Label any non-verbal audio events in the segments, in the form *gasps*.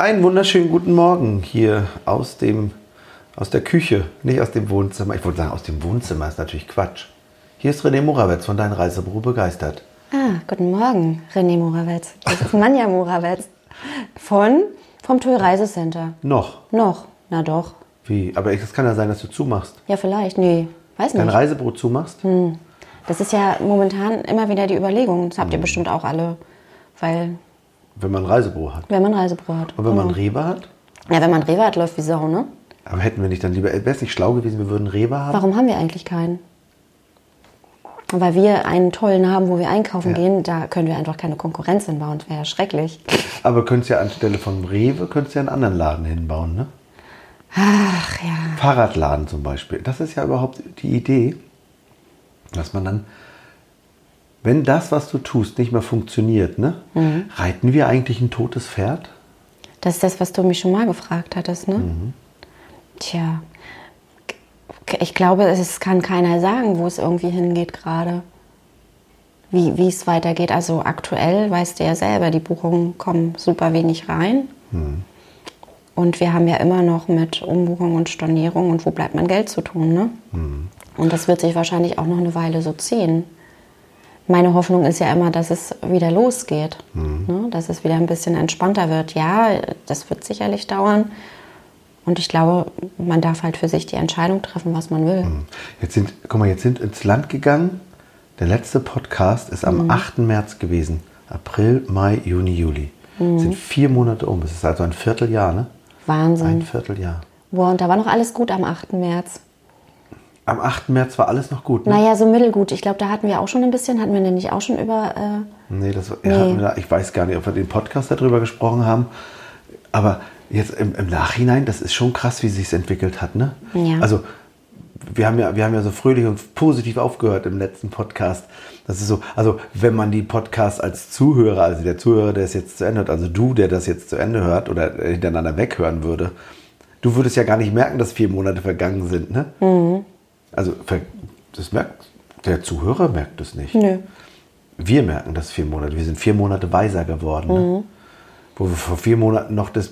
Einen wunderschönen guten Morgen hier aus dem aus der Küche, nicht aus dem Wohnzimmer. Ich wollte sagen, aus dem Wohnzimmer ist natürlich Quatsch. Hier ist René Morawetz von Dein Reisebüro begeistert. Ah, guten Morgen, René Morawetz. Das ist Manja Morawetz von vom Tour Reisecenter. Noch. Noch, na doch. Wie? Aber es kann ja sein, dass du zumachst. Ja, vielleicht, nee, weiß Dein nicht. Reisebüro zumachst? Das ist ja momentan immer wieder die Überlegung. Das habt ihr bestimmt auch alle, weil Wenn man ein Reisebüro hat. wenn man ein Reisebüro hat. Und wenn man ein Rewe hat? Ja, wenn man Rewe hat, läuft wie Sau, ne? Aber hätten wir nicht dann lieber, wäre es nicht schlau gewesen, wir würden Rewe haben? Warum haben wir eigentlich keinen? Weil wir einen tollen haben, wo wir einkaufen Ja. gehen, da können wir einfach keine Konkurrenz hinbauen. Das wäre ja schrecklich. Aber könntest ja anstelle von Rewe, könntest ja einen anderen Laden hinbauen, ne? Ach ja. Fahrradladen zum Beispiel. Das ist ja überhaupt die Idee, dass man dann, wenn das, was du tust, nicht mehr funktioniert, ne? Reiten wir eigentlich ein totes Pferd? Das ist das, was du mich schon mal gefragt hattest, ne? Mhm. Tja, ich glaube, es kann keiner sagen, wo es irgendwie hingeht gerade. Wie, wie es weitergeht. Also aktuell weißt du ja selber, die Buchungen kommen super wenig rein. Mhm. Und wir haben ja immer noch mit Umbuchung und Stornierung und wo bleibt mein Geld zu tun, ne? Mhm. Und das wird sich wahrscheinlich auch noch eine Weile so ziehen. Meine Hoffnung ist ja immer, dass es wieder losgeht, ne? dass es wieder ein bisschen entspannter wird. Ja, das wird sicherlich dauern. Und ich glaube, man darf halt für sich die Entscheidung treffen, was man will. Jetzt sind, guck mal, jetzt sind ins Land gegangen. Der letzte Podcast ist am 8. März gewesen. April, Mai, Juni, Juli. Sind vier Monate um. Es ist also ein Vierteljahr, ne? Ein Wahnsinn. Vierteljahr. Boah, und da war noch alles gut am 8. März. Am 8. März war alles noch gut, ne? Naja, so mittelgut. Ich glaube, da hatten wir auch schon ein bisschen, hatten wir denn nicht auch schon über. Äh, Nee, das Nee. da- ich weiß gar nicht, ob wir den Podcast darüber gesprochen haben. Aber jetzt im, im Nachhinein, das ist schon krass, wie sich es entwickelt hat. Ne? Ja. Also wir haben, ja, wir haben ja so fröhlich und positiv aufgehört im letzten Podcast. Das ist so, also wenn man die Podcasts als Zuhörer, also der Zuhörer, der es jetzt zu Ende hört, also du, der das jetzt zu Ende hört oder hintereinander weghören würde, du würdest ja gar nicht merken, dass vier Monate vergangen sind. Ne? Mhm. Also das merkt, der Zuhörer merkt es nicht. nö. Wir merken das vier Monate. Wir sind vier Monate weiser geworden. Ne? Wo wir vor vier Monaten noch das,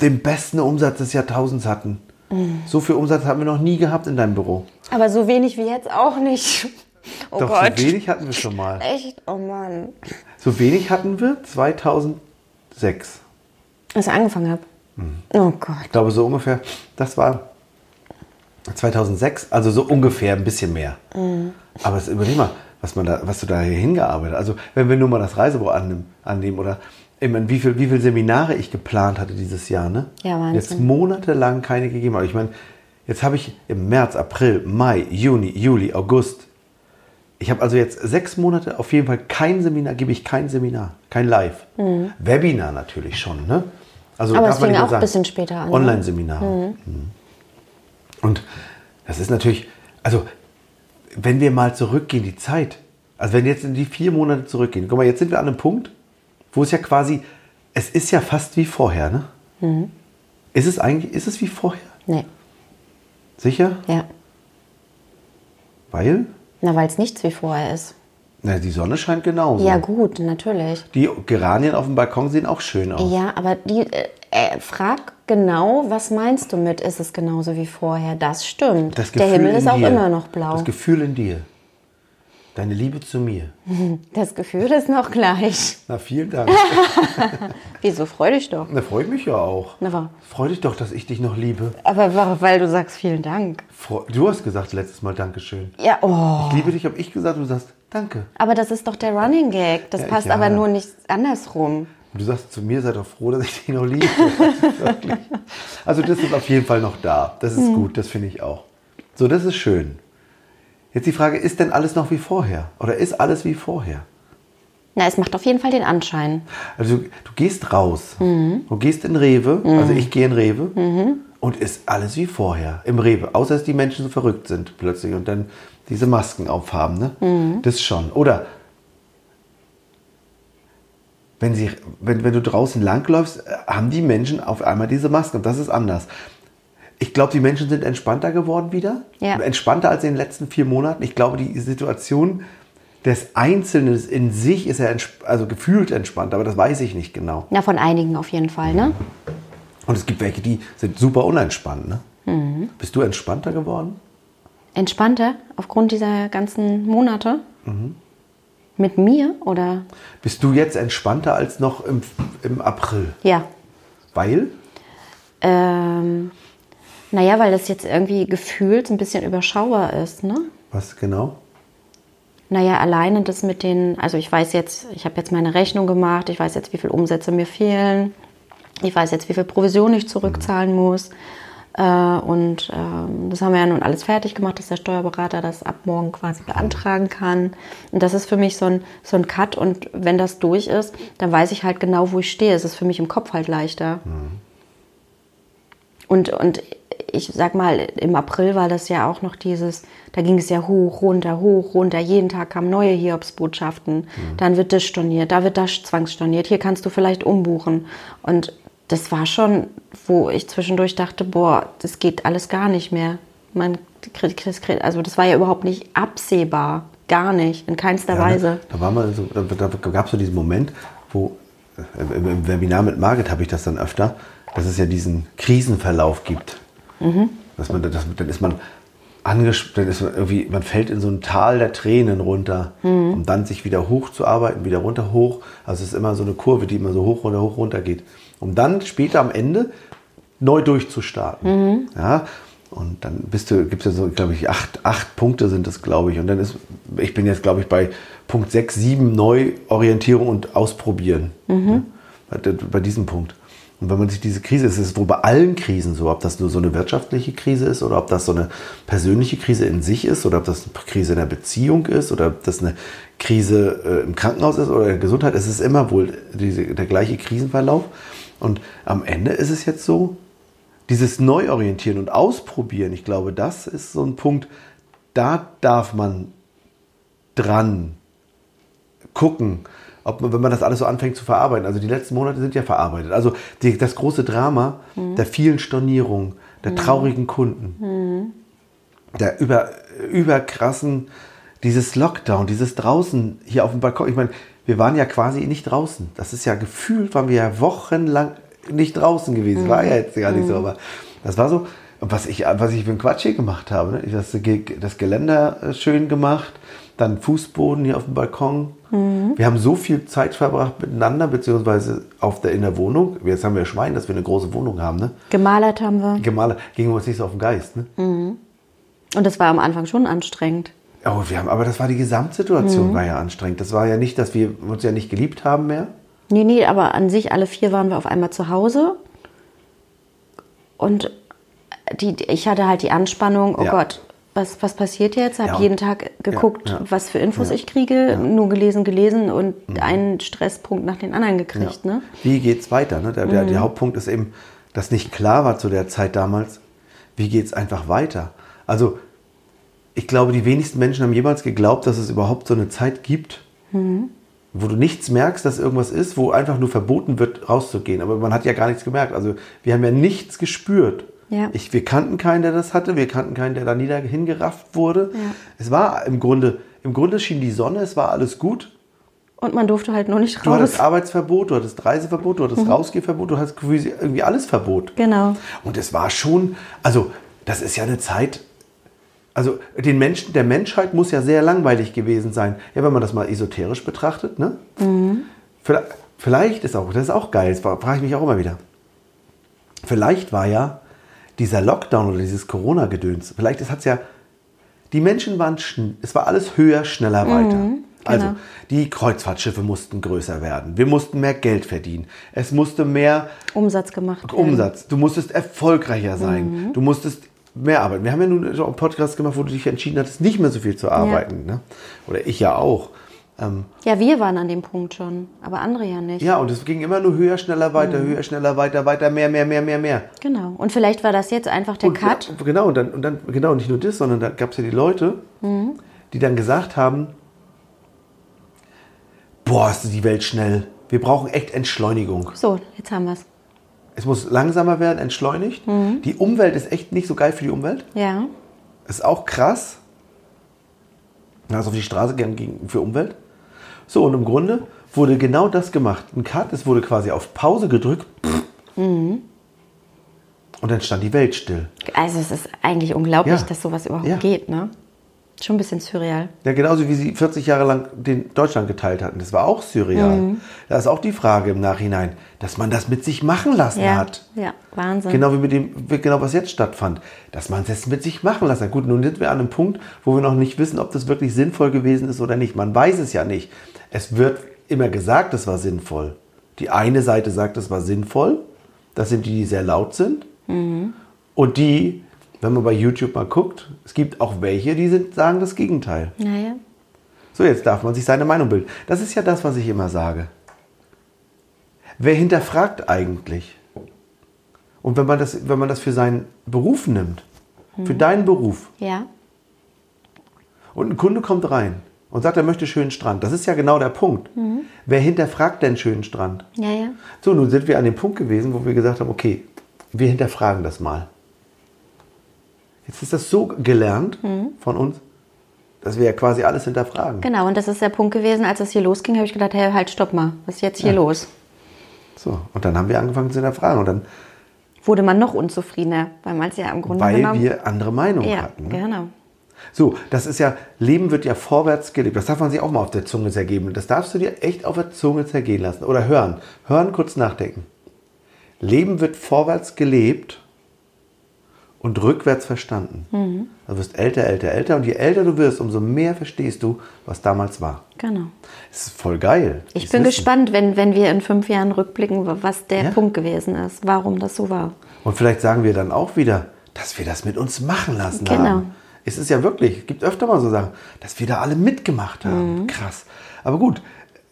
den besten Umsatz des Jahrtausends hatten. So viel Umsatz haben wir noch nie gehabt in deinem Büro. Aber so wenig wie jetzt auch nicht. Oh Doch Gott. so wenig hatten wir schon mal. Echt? Oh Mann. So wenig hatten wir 2006. Als ich angefangen habe. Mhm. Oh Gott. Ich glaube so ungefähr, das war 2006, also so ungefähr ein bisschen mehr. Aber es, überleg mal, was, man da, was du da hier hingearbeitet hast. Also wenn wir nur mal das Reisebüro annehmen, annehmen oder meine, wie viele wie viel Seminare ich geplant hatte dieses Jahr. Ne? Ja, Wahnsinn. Jetzt monatelang keine gegeben. Aber ich meine, jetzt habe ich im März, April, Mai, Juni, Juli, August. Ich habe also jetzt sechs Monate auf jeden Fall kein Seminar, gebe ich kein Seminar, kein Live. Webinar natürlich schon. Ne? Also Mhm. Aber darf es man fing mal auch ein bisschen später an, ne? Online-Seminar. Mhm. Und das ist natürlich, also wenn wir mal zurückgehen, die Zeit, also wenn jetzt in die vier Monate zurückgehen, guck mal, jetzt sind wir an einem Punkt, wo es ja quasi, es ist ja fast wie vorher, ne? Mhm. Ist es eigentlich, ist es wie vorher? Nee. Sicher? Ja. Weil? Na, weil es nichts wie vorher ist. Na, die Sonne scheint genauso. Ja, gut, natürlich. Die Geranien auf dem Balkon sehen auch schön aus. Ja, aber die, äh, äh, frag genau, was meinst du mit, ist es genauso wie vorher? Das stimmt. Das Der Himmel ist auch dir, immer noch blau. Das Gefühl in dir. Deine Liebe zu mir. *laughs* Das Gefühl ist noch gleich. Na, vielen Dank. *laughs* Wieso? Freu dich doch. Na, freut mich ja auch. Na, wa- Freu dich doch, dass ich dich noch liebe. Aber weil du sagst vielen Dank. Freu- Du hast gesagt letztes Mal Dankeschön. Ja, oh. Ich liebe dich, habe ich gesagt, du sagst Danke. Aber das ist doch der Running Gag. Das Ja, passt ja. aber nur nicht andersrum. Und du sagst zu mir, sei doch froh, dass ich dich noch liebe. *laughs* Also das ist auf jeden Fall noch da. Das ist gut, das finde ich auch. So, das ist schön. Jetzt die Frage, ist denn alles noch wie vorher? Oder ist alles wie vorher? Na, es macht auf jeden Fall den Anschein. Also du gehst raus, du gehst in Rewe, also ich gehe in Rewe und ist alles wie vorher im Rewe, außer dass die Menschen so verrückt sind plötzlich und dann diese Masken aufhaben, ne? Das schon. Oder wenn, sie, wenn, wenn du draußen langläufst, äh, haben die Menschen auf einmal diese Masken und das ist anders. Ich glaube, die Menschen sind entspannter geworden wieder. Ja. Entspannter als in den letzten vier Monaten. Ich glaube, die Situation des Einzelnen in sich ist ja also gefühlt entspannt, aber das weiß ich nicht genau. Na, von einigen auf jeden Fall, ne? Und es gibt welche, die sind super unentspannt. Ne? Mhm. Bist du entspannter geworden? Entspannter aufgrund dieser ganzen Monate? Mhm. Mit mir oder? Bist du jetzt entspannter als noch im, im April? Ja. Weil? Ähm, naja, weil das jetzt irgendwie gefühlt ein bisschen überschaubar ist, ne? Was genau? Naja, alleine das mit den, also ich weiß jetzt, ich habe jetzt meine Rechnung gemacht, ich weiß jetzt, wie viel Umsätze mir fehlen, ich weiß jetzt, wie viel Provision ich zurückzahlen muss. Äh, und ähm, das haben wir ja nun alles fertig gemacht, dass der Steuerberater das ab morgen quasi beantragen kann. Und das ist für mich so ein, so ein Cut. Und wenn das durch ist, dann weiß ich halt genau, wo ich stehe. Es ist für mich im Kopf halt leichter. Und, und ich sag mal, im April war das ja auch noch dieses, da ging es ja hoch, runter, hoch, runter. Jeden Tag kamen neue Hiobsbotschaften. Dann wird das storniert, da wird das zwangsstorniert. Hier kannst du vielleicht umbuchen. Und das war schon, wo ich zwischendurch dachte, boah, das geht alles gar nicht mehr. Man also das war ja überhaupt nicht absehbar. Gar nicht, in keinster Ja, Weise. ne? Da, war mal so, da, da gab es so diesen Moment, wo äh, im, Webinar mit Margit habe ich das dann öfter, dass es ja diesen Krisenverlauf gibt. Dass man, dass, dann ist man angespannt, ist man irgendwie, man fällt in so ein Tal der Tränen runter, um dann sich wieder hochzuarbeiten, wieder runter, hoch. Also es ist immer so eine Kurve, die immer so hoch, runter, hoch, runter geht. Um dann später am Ende neu durchzustarten. Ja, und dann bist du, gibt es ja so, glaube ich, acht, acht Punkte sind es, glaube ich. Und dann ist, ich bin jetzt, glaube ich, bei Punkt 6, 7, Neuorientierung und Ausprobieren. Ne? Bei, bei diesem Punkt. Und wenn man sich diese Krise, es ist wohl bei allen Krisen so, ob das nur so eine wirtschaftliche Krise ist oder ob das so eine persönliche Krise in sich ist oder ob das eine Krise in der Beziehung ist oder ob das eine Krise äh, im Krankenhaus ist oder in der Gesundheit, es ist immer wohl diese, der gleiche Krisenverlauf. Und am Ende ist es jetzt so, dieses Neuorientieren und Ausprobieren, ich glaube, das ist so ein Punkt, da darf man dran gucken, ob man, wenn man das alles so anfängt zu verarbeiten. Also die letzten Monate sind ja verarbeitet. Also die, das große Drama der vielen Stornierungen, der traurigen Kunden, der über, überkrassen, dieses Lockdown, dieses draußen hier auf dem Balkon. Ich meine, wir waren ja quasi nicht draußen. Das ist ja gefühlt, waren wir ja wochenlang nicht draußen gewesen. War ja jetzt gar nicht so, aber das war so. Was ich, was ich für einen Quatsch hier gemacht habe, ne? Ich das, das Geländer äh, schön gemacht, dann Fußboden hier auf dem Balkon. Wir haben so viel Zeit verbracht miteinander, beziehungsweise auf der, in der Wohnung. Jetzt haben wir Schwein, dass wir eine große Wohnung haben. Ne? Gemalert haben wir. Gemale gingen wir uns nicht so auf den Geist. Ne? Und das war am Anfang schon anstrengend. Oh, wir haben, aber das war die Gesamtsituation, war ja anstrengend. Das war ja nicht, dass wir uns ja nicht geliebt haben mehr. Nee, nee, aber an sich alle vier waren wir auf einmal zu Hause. Und die, ich hatte halt die Anspannung, oh Ja. Gott, was, was passiert jetzt? Habe Ja. jeden Tag geguckt, Ja, was für Infos ich kriege. Mhm. nur gelesen, gelesen und einen Stresspunkt nach den anderen gekriegt. Ne? Wie geht's weiter? Ne? Der, der, der Hauptpunkt ist eben, dass nicht klar war zu der Zeit damals, wie geht's einfach weiter. Also ich glaube, die wenigsten Menschen haben jemals geglaubt, dass es überhaupt so eine Zeit gibt, wo du nichts merkst, dass irgendwas ist, wo einfach nur verboten wird, rauszugehen. Aber man hat ja gar nichts gemerkt. Also wir haben ja nichts gespürt. Ja. Ich, wir kannten keinen, der das hatte. Wir kannten keinen, der da nieder hingerafft wurde. Ja. Es war im Grunde, im Grunde schien die Sonne, es war alles gut. Und man durfte halt nur nicht Du raus. hattest Arbeitsverbot, du hattest Reiseverbot, du hattest Rausgehverbot, du hattest irgendwie alles Verbot. Genau. Und es war schon, also das ist ja eine Zeit, also den Menschen, der Menschheit muss ja sehr langweilig gewesen sein. Ja, wenn man das mal esoterisch betrachtet, ne? Vielleicht, vielleicht ist auch, das ist auch geil, das frage ich mich auch immer wieder. Vielleicht war ja dieser Lockdown oder dieses Corona-Gedöns, vielleicht hat es ja, die Menschen waren, es war alles höher, schneller, weiter. Also, die Kreuzfahrtschiffe mussten größer werden. Wir mussten mehr Geld verdienen. Es musste mehr Umsatz gemacht. werden. Umsatz. Du musstest erfolgreicher sein. Du musstest mehr arbeiten. Wir haben ja nun schon einen Podcast gemacht, wo du dich entschieden hattest, nicht mehr so viel zu arbeiten. Ne? Oder ich ja auch. Ähm, Ja, wir waren an dem Punkt schon, aber andere ja nicht. ja, und es ging immer nur höher, schneller, weiter, höher, schneller, weiter, weiter, mehr, mehr, mehr, mehr, mehr. Genau. Und vielleicht war das jetzt einfach der Und Cut. Ja, genau, und dann, und dann, genau, nicht nur das, sondern da gab es ja die Leute, die dann gesagt haben, boah, ist die Welt schnell. Wir brauchen echt Entschleunigung. So, jetzt haben wir es. Es muss langsamer werden, entschleunigt. Die Umwelt ist echt nicht so geil für die Umwelt. Ja. Ist auch krass. Also auf die Straße gehen gegen- für Umwelt. So, und im Grunde wurde genau das gemacht. Ein Cut, es wurde quasi auf Pause gedrückt. Und dann stand die Welt still. Also es ist eigentlich unglaublich, Ja. dass sowas überhaupt Ja. geht, ne? Schon ein bisschen surreal. Ja, genauso wie sie 40 Jahre lang den Deutschland geteilt hatten. Das war auch surreal. Mhm. Da ist auch die Frage im Nachhinein, dass man das mit sich machen lassen Ja, hat. ja, Wahnsinn. Genau wie mit dem, genau was jetzt stattfand. Dass man es jetzt mit sich machen lassen hat. Gut, nun sind wir an einem Punkt, wo wir noch nicht wissen, ob das wirklich sinnvoll gewesen ist oder nicht. Man weiß es ja nicht. Es wird immer gesagt, es war sinnvoll. Die eine Seite sagt, es war sinnvoll. Das sind die, die sehr laut sind. Und die, wenn man bei YouTube mal guckt, es gibt auch welche, die sind, sagen das Gegenteil. Naja. So, jetzt darf man sich seine Meinung bilden. Das ist ja das, was ich immer sage. Wer hinterfragt eigentlich? Und wenn man das, wenn man das für seinen Beruf nimmt, für deinen Beruf, Ja. und ein Kunde kommt rein und sagt, er möchte schönen Strand, das ist ja genau der Punkt. Wer hinterfragt denn schönen Strand? Ja, ja. So, nun sind wir an dem Punkt gewesen, wo wir gesagt haben, okay, wir hinterfragen das mal. Jetzt ist das so gelernt von uns, dass wir ja quasi alles hinterfragen. Genau, und das ist der Punkt gewesen, als es hier losging, habe ich gedacht, hey, halt, stopp mal, was ist jetzt hier los? So, und dann haben wir angefangen zu hinterfragen. Und dann, Wurde man noch unzufriedener, weil man es ja im Grunde weil genommen... wir andere Meinungen ja, hatten. Ne? genau. So, das ist ja, Leben wird ja vorwärts gelebt. Das darf man sich auch mal auf der Zunge zergeben. Das darfst du dir echt auf der Zunge zergehen lassen. Oder hören. Hören, kurz nachdenken. Leben wird vorwärts gelebt und rückwärts verstanden. Mhm. Du wirst älter, älter, älter. Und je älter du wirst, umso mehr verstehst du, was damals war. Genau. Das ist voll geil. Ich bin Wissen. gespannt, wenn, wenn wir in fünf Jahren rückblicken, was der Ja. Punkt gewesen ist, warum das so war. Und vielleicht sagen wir dann auch wieder, dass wir das mit uns machen lassen Genau. haben. Es ist ja wirklich, es gibt öfter mal so Sachen, dass wir da alle mitgemacht Mhm. haben. Krass. Aber gut,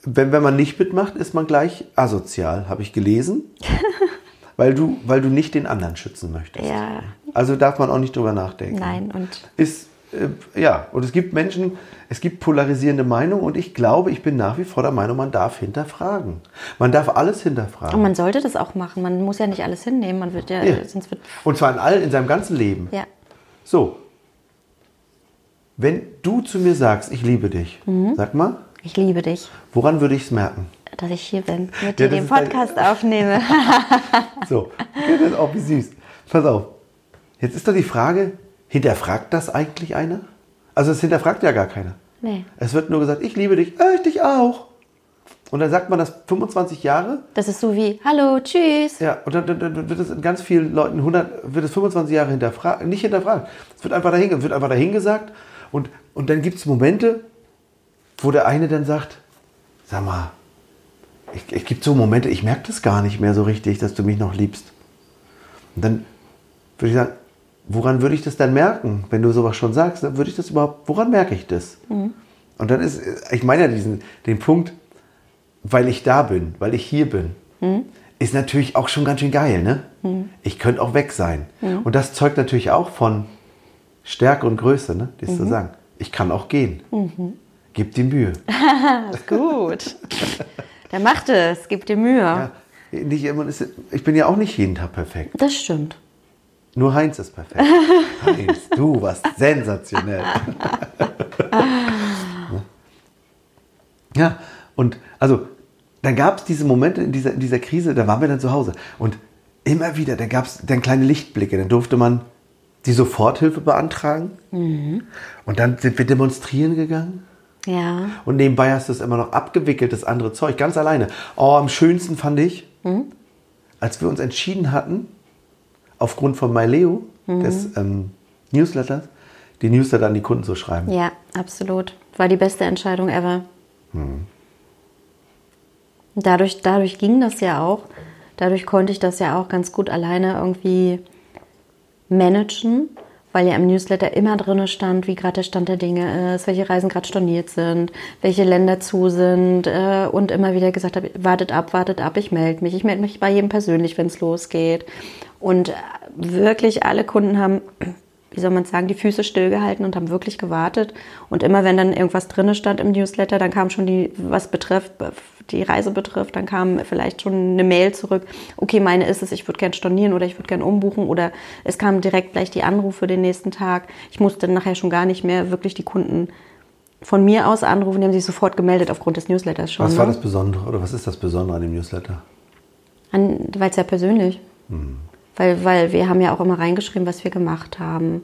wenn, wenn man nicht mitmacht, ist man gleich asozial, habe ich gelesen. *laughs* weil, du, weil du nicht den anderen schützen möchtest. Ja. Also darf man auch nicht drüber nachdenken. Nein, und Ist, äh, ja, und es gibt Menschen, es gibt polarisierende Meinungen und ich glaube, ich bin nach wie vor der Meinung, man darf hinterfragen. Man darf alles hinterfragen. Und man sollte das auch machen. Man muss ja nicht alles hinnehmen. Man wird ja, Ja. sonst wird. Und zwar in allen, in seinem ganzen Leben. Ja. So, wenn du zu mir sagst, ich liebe dich, Mhm. sag mal, Ich liebe dich, woran würde ich es merken? dass ich hier bin, mit Ja, dir das den Podcast aufnehme. *laughs* So, ja, das ist auch wie süß. Pass auf. Jetzt ist doch die Frage, hinterfragt das eigentlich einer? Also es hinterfragt ja gar keiner. Nee. Es wird nur gesagt, ich liebe dich, äh, ich dich auch. Und dann sagt man das 25 Jahre. Das ist so wie, hallo, tschüss. Ja, und dann, dann, wird es in ganz vielen Leuten 100, wird es 25 Jahre hinterfragt, nicht hinterfragt. Es wird einfach dahin, es wird einfach dahin gesagt. Und, und dann gibt es Momente, wo der eine dann sagt, sag mal, ich- es gibt so Momente, ich merke das gar nicht mehr so richtig, dass du mich noch liebst. Und dann würde ich sagen, woran würde ich das dann merken, wenn du sowas schon sagst? Dann würde ich das überhaupt, woran merke ich das? Und dann ist, ich meine ja diesen, den Punkt, weil ich da bin, weil ich hier bin, ist natürlich auch schon ganz schön geil, ne? Ich könnte auch weg sein. Und das zeugt natürlich auch von Stärke und Größe, ne? Das zu sagen. Ich kann auch gehen. Gib dir Mühe. *laughs* Gut. Der macht es, gib dir Mühe. Ja, nicht immer ich bin ja auch nicht jeden Tag perfekt. Das stimmt. Nur Heinz ist perfekt. *laughs* Heinz, du warst sensationell. *laughs* ja, und also, dann gab es diese Momente in dieser, in dieser Krise, da waren wir dann zu Hause. Und immer wieder, da gab es dann kleine Lichtblicke. Dann durfte man die Soforthilfe beantragen. Und dann sind wir demonstrieren gegangen. Ja. Und nebenbei hast du es immer noch abgewickelt, das andere Zeug, ganz alleine. Oh, am schönsten fand ich, als wir uns entschieden hatten, aufgrund von MyLeo, des ähm, Newsletters, die Newsletter an die Kunden zu schreiben. Ja, absolut. War die beste Entscheidung ever. Dadurch, dadurch ging das ja auch. Dadurch konnte ich das ja auch ganz gut alleine irgendwie managen, weil ja im Newsletter immer drin stand, wie gerade der Stand der Dinge ist, welche Reisen gerade storniert sind, welche Länder zu sind äh, und immer wieder gesagt habe, wartet ab, wartet ab, ich melde mich. Ich melde mich bei jedem persönlich, wenn es losgeht. Und äh, wirklich alle Kunden haben wie soll man sagen, die Füße stillgehalten und haben wirklich gewartet. Und immer wenn dann irgendwas drinne stand im Newsletter, dann kam schon die, was betrifft, die Reise betrifft, dann kam vielleicht schon eine Mail zurück, okay, meine ist es, ich würde gern stornieren oder ich würde gern umbuchen oder es kam direkt gleich die Anrufe den nächsten Tag. Ich musste nachher schon gar nicht mehr wirklich die Kunden von mir aus anrufen, die haben sich sofort gemeldet aufgrund des Newsletters schon. Was war ne? das Besondere oder was ist das Besondere an dem Newsletter? Weil es ja persönlich. Weil, weil wir haben ja auch immer reingeschrieben, was wir gemacht haben.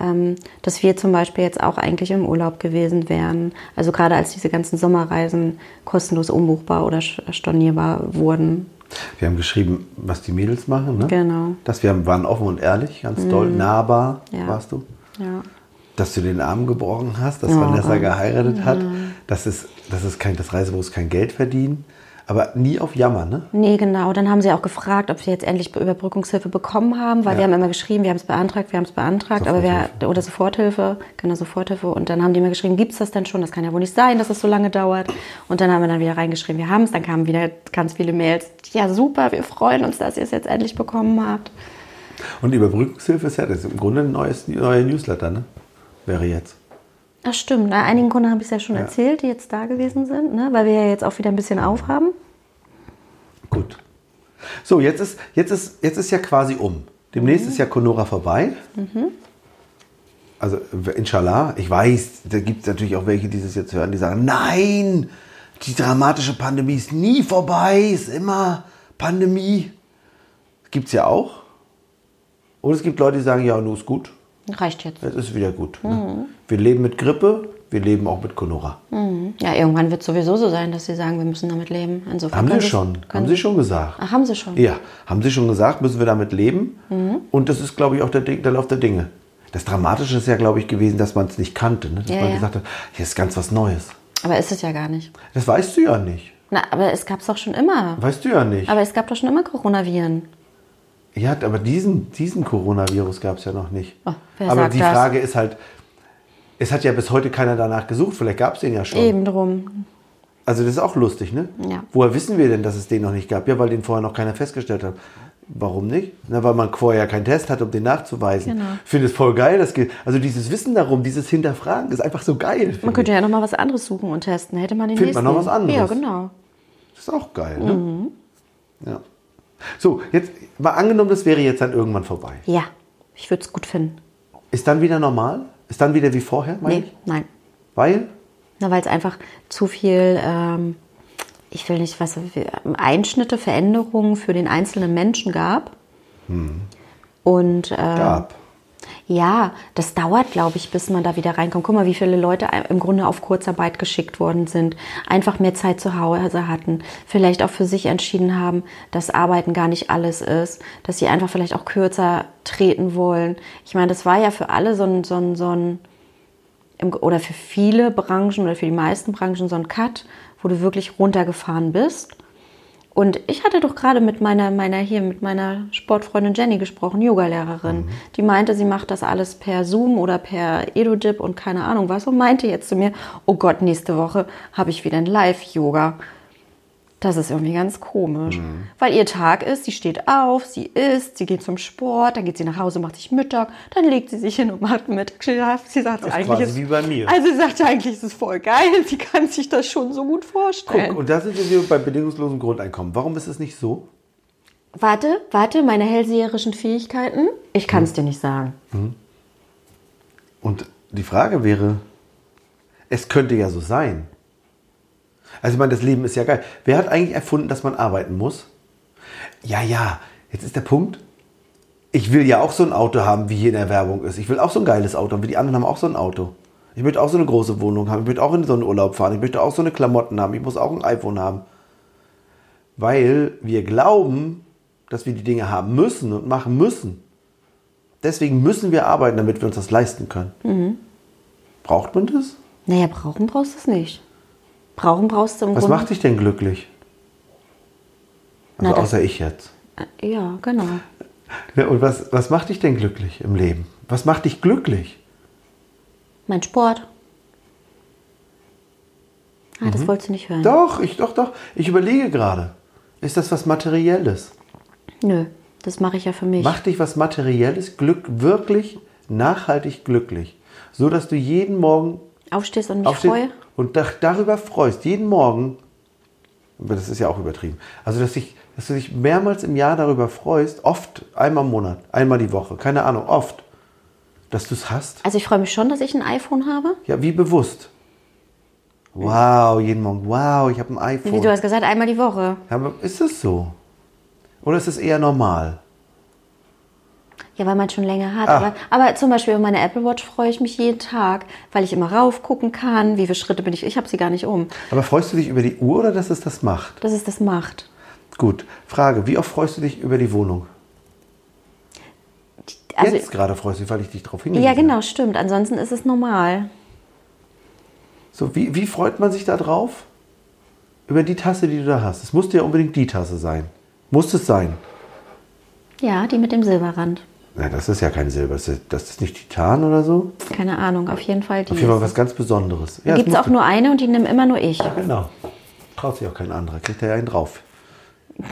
Ähm, dass wir zum Beispiel jetzt auch eigentlich im Urlaub gewesen wären. Also gerade als diese ganzen Sommerreisen kostenlos umbuchbar oder stornierbar wurden. Wir haben geschrieben, was die Mädels machen. Ne? Genau. Dass wir waren offen und ehrlich, ganz doll, nahbar Ja. warst du. Ja. Dass du den Arm gebrochen hast, dass Ja. Vanessa geheiratet hat, dass es, dass es kein, das Reisebüro ist kein Geld verdienen, aber nie auf Jammer, ne? Nee, genau. Dann haben sie auch gefragt, ob wir jetzt endlich Überbrückungshilfe bekommen haben, weil Ja. wir haben immer geschrieben, wir haben es beantragt, wir haben es beantragt, aber wir, oder Soforthilfe, genau, Soforthilfe. Und dann haben die immer geschrieben, gibt es das denn schon? Das kann ja wohl nicht sein, dass es so lange dauert. Und dann haben wir dann wieder reingeschrieben, wir haben es. Dann kamen wieder ganz viele Mails. Ja, super, wir freuen uns, dass ihr es jetzt endlich bekommen habt. Und Überbrückungshilfe ist ja das ist im Grunde ein neues, neuer Newsletter, ne? Wäre jetzt. Ach stimmt, na, einigen Kunden habe ich es ja schon erzählt, die jetzt da gewesen sind, ne? weil wir ja jetzt auch wieder ein bisschen aufhaben. Gut. So, jetzt ist, jetzt ist, jetzt ist ja quasi um. Demnächst ist ja Conora vorbei. Also, inshallah. Ich weiß, da gibt es natürlich auch welche, die das jetzt hören, die sagen, nein, die dramatische Pandemie ist nie vorbei, ist immer Pandemie. Gibt es ja auch. Und es gibt Leute, die sagen, ja, nur ist gut, Reicht jetzt. jetzt ist wieder gut. Ne? Wir leben mit Grippe, wir leben auch mit Conora. Ja, irgendwann wird es sowieso so sein, dass sie sagen, wir müssen damit leben. Insofern Haben sie schon, haben sie schon gesagt. Ach, haben sie schon. Ja, haben Sie schon gesagt, müssen wir damit leben. Und das ist, glaube ich, auch der, der Lauf der Dinge. Das Dramatische ist ja, glaube ich, gewesen, dass man es nicht kannte. Ne? Dass Ja, man ja. gesagt hat, hier ist ganz was Neues. Aber ist es ja gar nicht. Das weißt du ja nicht. Na, aber es gab es doch schon immer. Weißt du ja nicht. Aber es gab doch schon immer Coronaviren. Ja, aber diesen, diesen Coronavirus gab es ja noch nicht. Oh, aber die das? Frage ist halt, es hat ja bis heute keiner danach gesucht. Vielleicht gab es den ja schon. Eben drum. Also das ist auch lustig, ne? Ja. Woher wissen wir denn, dass es den noch nicht gab? Ja, weil den vorher noch keiner festgestellt hat. Warum nicht? Na, weil man vorher ja keinen Test hat, um den nachzuweisen. Genau. Ich finde es voll geil. Das geht, also dieses Wissen darum, dieses Hinterfragen ist einfach so geil. Man könnte ja noch mal was anderes suchen und testen. Hätte man den Findet man nächsten. noch was anderes? Ja, genau. ich. Das ist auch geil, ne? Mhm. Ja. So, jetzt mal angenommen, das wäre jetzt dann irgendwann vorbei. Ja, ich würde es gut finden. Ist dann wieder normal? Ist dann wieder wie vorher, Nee, ich? nein. Weil? Na, weil es einfach zu viel, ähm, ich will nicht, was, Einschnitte, Veränderungen für den einzelnen Menschen gab. Und äh, Gab. Ja, das dauert, glaube ich, bis man da wieder reinkommt. Guck mal, wie viele Leute im Grunde auf Kurzarbeit geschickt worden sind, einfach mehr Zeit zu Hause hatten, vielleicht auch für sich entschieden haben, dass Arbeiten gar nicht alles ist, dass sie einfach vielleicht auch kürzer treten wollen. Ich meine, das war ja für alle so ein, so ein, so ein oder für viele Branchen oder für die meisten Branchen so ein Cut, wo du wirklich runtergefahren bist. Und ich hatte doch gerade mit meiner, meiner hier, mit meiner Sportfreundin Jenny gesprochen, Yogalehrerin. Die meinte, sie macht das alles per Zoom oder per EduDip und keine Ahnung was und meinte jetzt zu mir, oh Gott, nächste Woche habe ich wieder ein Live-Yoga. Das ist irgendwie ganz komisch. Weil ihr Tag ist, sie steht auf, sie isst, sie geht zum Sport, dann geht sie nach Hause, macht sich Mittag, dann legt sie sich hin und macht Mittagsschlaf. Sie sagt Das ist eigentlich, ist- wie bei mir. Also sie sagt eigentlich, es ist voll geil, sie kann sich das schon so gut vorstellen. Guck, und da sind wir bei bedingungslosem Grundeinkommen. Warum ist es nicht so? Warte, warte, meine hellseherischen Fähigkeiten? Ich kann es dir nicht sagen. Und die Frage wäre, es könnte ja so sein. Also ich meine, das Leben ist ja geil. Wer hat eigentlich erfunden, dass man arbeiten muss? Ja, ja, jetzt ist der Punkt. Ich will ja auch so ein Auto haben, wie hier in der Werbung ist. Ich will auch so ein geiles Auto haben, wie die anderen haben auch so ein Auto. Ich möchte auch so eine große Wohnung haben. Ich möchte auch in so einen Urlaub fahren. Ich möchte auch so eine Klamotten haben. Ich muss auch ein iPhone haben. Weil wir glauben, dass wir die Dinge haben müssen und machen müssen. Deswegen müssen wir arbeiten, damit wir uns das leisten können. Braucht man das? Naja, brauchen brauchst du es nicht. Brauchen brauchst du im Was Grunde. macht dich denn glücklich? Also Na, das- außer ich jetzt. Ja, genau. Ja, und was, was macht dich denn glücklich im Leben? Was macht dich glücklich? Mein Sport. Ah, Mhm. das wolltest du nicht hören. Doch, ich, doch, doch. Ich überlege gerade. Ist das was Materielles? Nö, das mache ich ja für mich. Macht dich was Materielles Glück wirklich nachhaltig glücklich? So dass du jeden Morgen Aufstehst und mich aufstehst freue? Und da, darüber freust, jeden Morgen. Das ist ja auch übertrieben. Also, dass, ich, dass du dich mehrmals im Jahr darüber freust, oft, einmal im Monat, einmal die Woche, keine Ahnung, oft, dass du es hast. Also ich freue mich schon, dass ich ein iPhone habe. Ja, wie bewusst. Wow, jeden Morgen, wow, ich habe ein iPhone. Wie du hast gesagt, einmal die Woche. Ja, aber ist es so? Oder ist es eher normal? Ja, weil man schon länger hat. Ah. Aber, aber zum Beispiel über meine Apple Watch freue ich mich jeden Tag, weil ich immer raufgucken kann, wie viele Schritte bin ich. Ich habe sie gar nicht um. Aber freust du dich über die Uhr oder dass es das macht? Dass es das macht. Gut. Frage, wie oft freust du dich über die Wohnung? Also, Jetzt gerade freust du dich, weil ich dich darauf hingewiesen ja, habe. genau, stimmt. Ansonsten ist es normal. So, wie, wie freut man sich da drauf? Über die Tasse, die du da hast. Es musste ja unbedingt die Tasse sein. Muss es sein. Ja, die mit dem Silberrand. Nein, das ist ja kein Silber. Das ist, das ist nicht Titan oder so. Keine Ahnung, auf jeden Fall die. Auf jeden Fall was ganz Besonderes. Ja, Gibt es auch nur eine und die nimmt immer nur ich. Genau. Traut sich auch kein anderer. Kriegt er ja einen drauf. *laughs*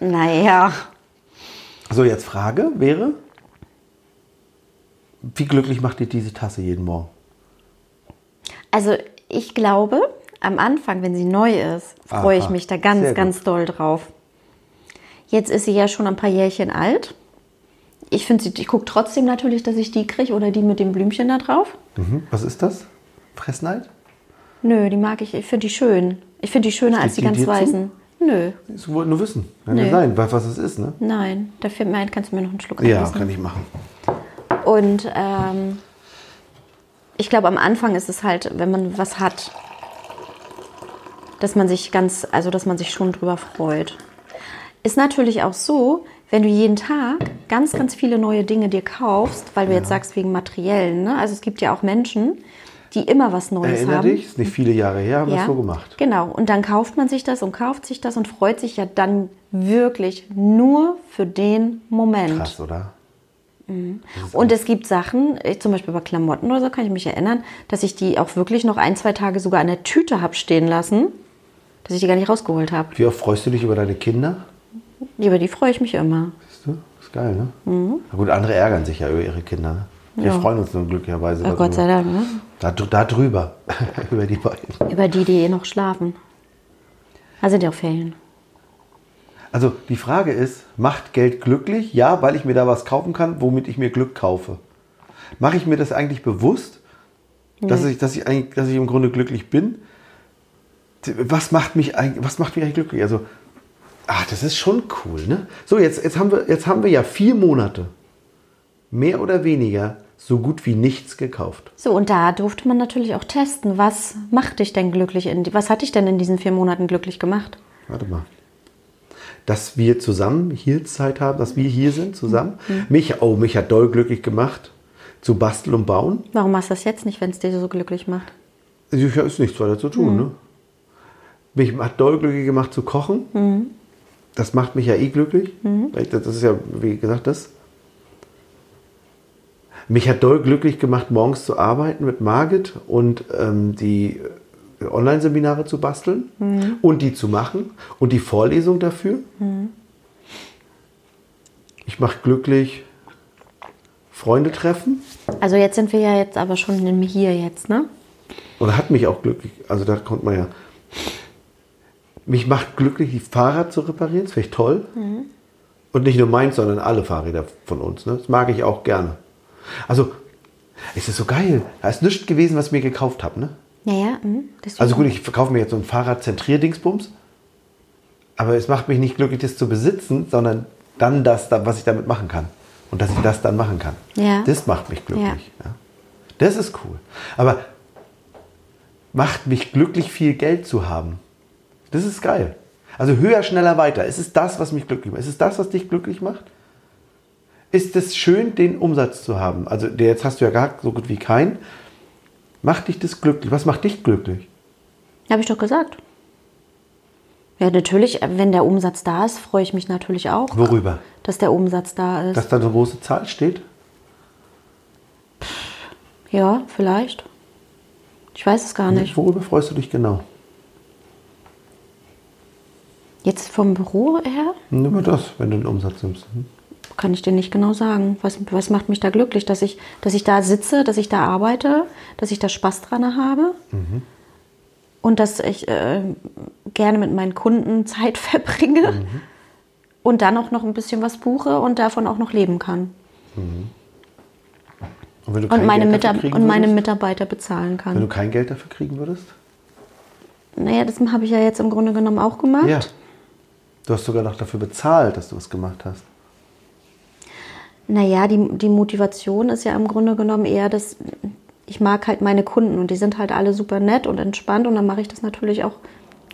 Naja. So, jetzt Frage wäre, wie glücklich macht dir diese Tasse jeden Morgen? Also ich glaube, am Anfang, wenn sie neu ist, freue ich mich da ganz, ganz doll drauf. Jetzt ist sie ja schon ein paar Jährchen alt. Ich finde sie, ich gucke trotzdem natürlich, dass ich die kriege oder die mit dem Blümchen da drauf. Mhm. Was ist das? Fressneid? Nö, die mag ich, ich finde die schön. Ich finde die schöner als die Steht die ganz dir zu? weißen. Nö, Ich wollte nur wissen. Ja sein, was was es ist, ne? nein, da fehlt mir ein, kannst du mir noch einen Schluck Ja, anlassen? kann ich machen. Und ähm, ich glaube, am Anfang ist es halt, wenn man was hat, dass man sich ganz, also dass man sich schon drüber freut. Ist natürlich auch so, wenn du jeden Tag ganz, ganz viele neue Dinge dir kaufst, weil du jetzt sagst wegen materiellen. Ne? Also es gibt ja auch Menschen, die immer was Neues Erinner haben. dich, ist nicht viele Jahre her, haben wir es so gemacht. Genau. Und dann kauft man sich das und kauft sich das und freut sich ja dann wirklich nur für den Moment. Krass, oder? Und es gibt Sachen, ich, zum Beispiel bei Klamotten oder so, kann ich mich erinnern, dass ich die auch wirklich noch ein, zwei Tage sogar in der Tüte habe stehen lassen, dass ich die gar nicht rausgeholt habe. Wie oft freust du dich über deine Kinder? Über die freue ich mich immer. Siehst du? Ist geil, ne? Na gut, andere ärgern sich ja über ihre Kinder. Ne? Wir Ja. freuen uns nur glücklicherweise. Oh, Gott sei Dank, ne? Da, da drüber. *laughs* über die beiden. Über die, die eh noch schlafen. Da sind ja auch Ferien. Also die Frage ist, macht Geld glücklich? Ja, weil ich mir da was kaufen kann, womit ich mir Glück kaufe. Mache ich mir das eigentlich bewusst, dass, ich, dass, ich eigentlich, dass ich im Grunde glücklich bin? Was macht mich eigentlich, was macht mich eigentlich glücklich? Also, ah, das ist schon cool, ne? So, jetzt, jetzt, haben wir, jetzt haben wir ja vier Monate, mehr oder weniger, so gut wie nichts gekauft. So, und da durfte man natürlich auch testen, was macht dich denn glücklich? In, was hat dich denn in diesen vier Monaten glücklich gemacht? Warte mal. Dass wir zusammen hier Zeit haben, dass wir hier sind zusammen. Mich, oh, mich hat doll glücklich gemacht, zu basteln und bauen. Warum machst du das jetzt nicht, wenn es dir so glücklich macht? Ja, ist nichts weiter zu tun, ne? Mich hat doll glücklich gemacht zu kochen. Das macht mich ja eh glücklich. Das ist ja, wie gesagt, das. Mich hat doll glücklich gemacht, morgens zu arbeiten mit Margit und ähm, die Online-Seminare zu basteln und die zu machen und die Vorlesung dafür. Ich mache glücklich Freunde treffen. Also jetzt sind wir ja jetzt aber schon im Hier jetzt, ne? Oder hat mich auch glücklich, also da konnte man ja. Mich macht glücklich, die Fahrrad zu reparieren, das finde ich toll. Und nicht nur meins, sondern alle Fahrräder von uns. Ne? Das mag ich auch gerne. Also, es ist so geil. Da ist nichts gewesen, was ich mir gekauft habe. Ne? Ja, ja. hm, deswegen- Also gut, ich verkaufe mir jetzt so ein Fahrrad-Zentrier-Dingsbums. Aber es macht mich nicht glücklich, das zu besitzen, sondern dann das, was ich damit machen kann. Und dass ich das dann machen kann. Ja. Das macht mich glücklich. Ja. Das ist cool. Aber macht mich glücklich, viel Geld zu haben. Das ist geil. Also höher, schneller, weiter. Ist es das, was mich glücklich macht? Ist es das, was dich glücklich macht? Ist es schön, den Umsatz zu haben? Also der jetzt hast du ja gar so gut wie keinen. Macht dich das glücklich? Was macht dich glücklich? Habe ich doch gesagt. Ja, natürlich, wenn der Umsatz da ist, freue ich mich natürlich auch, Worüber? dass der Umsatz da ist. Dass da eine große Zahl steht? ja, vielleicht. Ich weiß es gar nicht. Worüber freust du dich genau? Jetzt vom Büro her Nimm das, wenn du den Umsatz nimmst. Hm? kann ich dir nicht genau sagen. Was, was macht mich da glücklich? Dass ich, dass ich da sitze, dass ich da arbeite, dass ich da Spaß dran habe. Und dass ich äh, gerne mit meinen Kunden *laughs* Zeit verbringe. Und dann auch noch ein bisschen was buche und davon auch noch leben kann. Und, wenn du Und kein meine, kriegen und meine? Mitarbeiter bezahlen Wenn kann. du kein Geld dafür kriegen würdest? Naja, das habe ich ja jetzt im Grunde genommen auch gemacht. Ja. Du hast sogar noch dafür bezahlt, dass du was gemacht hast. Naja, die, die Motivation ist ja im Grunde genommen eher, dass ich mag halt meine Kunden und die sind halt alle super nett und entspannt und dann mache ich das natürlich auch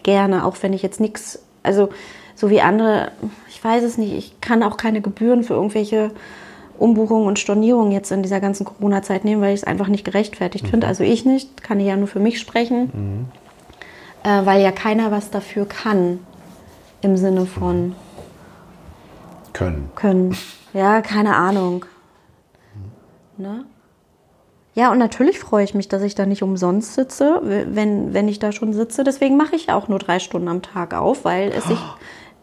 gerne, auch wenn ich jetzt nichts, also so wie andere, ich weiß es nicht, ich kann auch keine Gebühren für irgendwelche Umbuchungen und Stornierungen jetzt in dieser ganzen Corona-Zeit nehmen, weil ich es einfach nicht gerechtfertigt mhm. finde. Also ich nicht, kann ich ja nur für mich sprechen, mhm. äh, weil ja keiner was dafür kann im Sinne von können. Können. Ja, keine Ahnung. Ne? Ja, und natürlich freue ich mich, dass ich da nicht umsonst sitze, wenn, wenn ich da schon sitze. Deswegen mache ich auch nur drei Stunden am Tag auf, weil es sich. *gasps*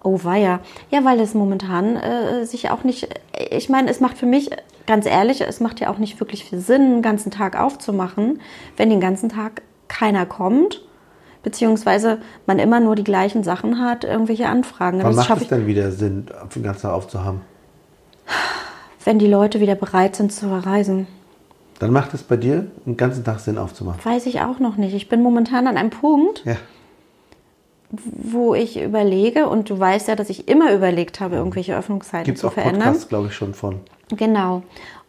Oh, weia. Ja, weil es momentan äh, sich auch nicht. Ich meine, es macht für mich, ganz ehrlich, es macht ja auch nicht wirklich viel Sinn, den ganzen Tag aufzumachen, wenn den ganzen Tag keiner kommt, beziehungsweise man immer nur die gleichen Sachen hat, irgendwelche Anfragen. Wann macht es denn wieder Sinn, den ganzen Tag aufzuhaben? Wenn die Leute wieder bereit sind zu reisen. Dann macht es bei dir den ganzen Tag Sinn aufzumachen. Weiß ich auch noch nicht. Ich bin momentan an einem Punkt, ja. wo ich überlege, und du weißt ja, dass ich immer überlegt habe, irgendwelche Öffnungszeiten Gibt's zu auch verändern. Podcasts, glaube ich, schon von. Genau.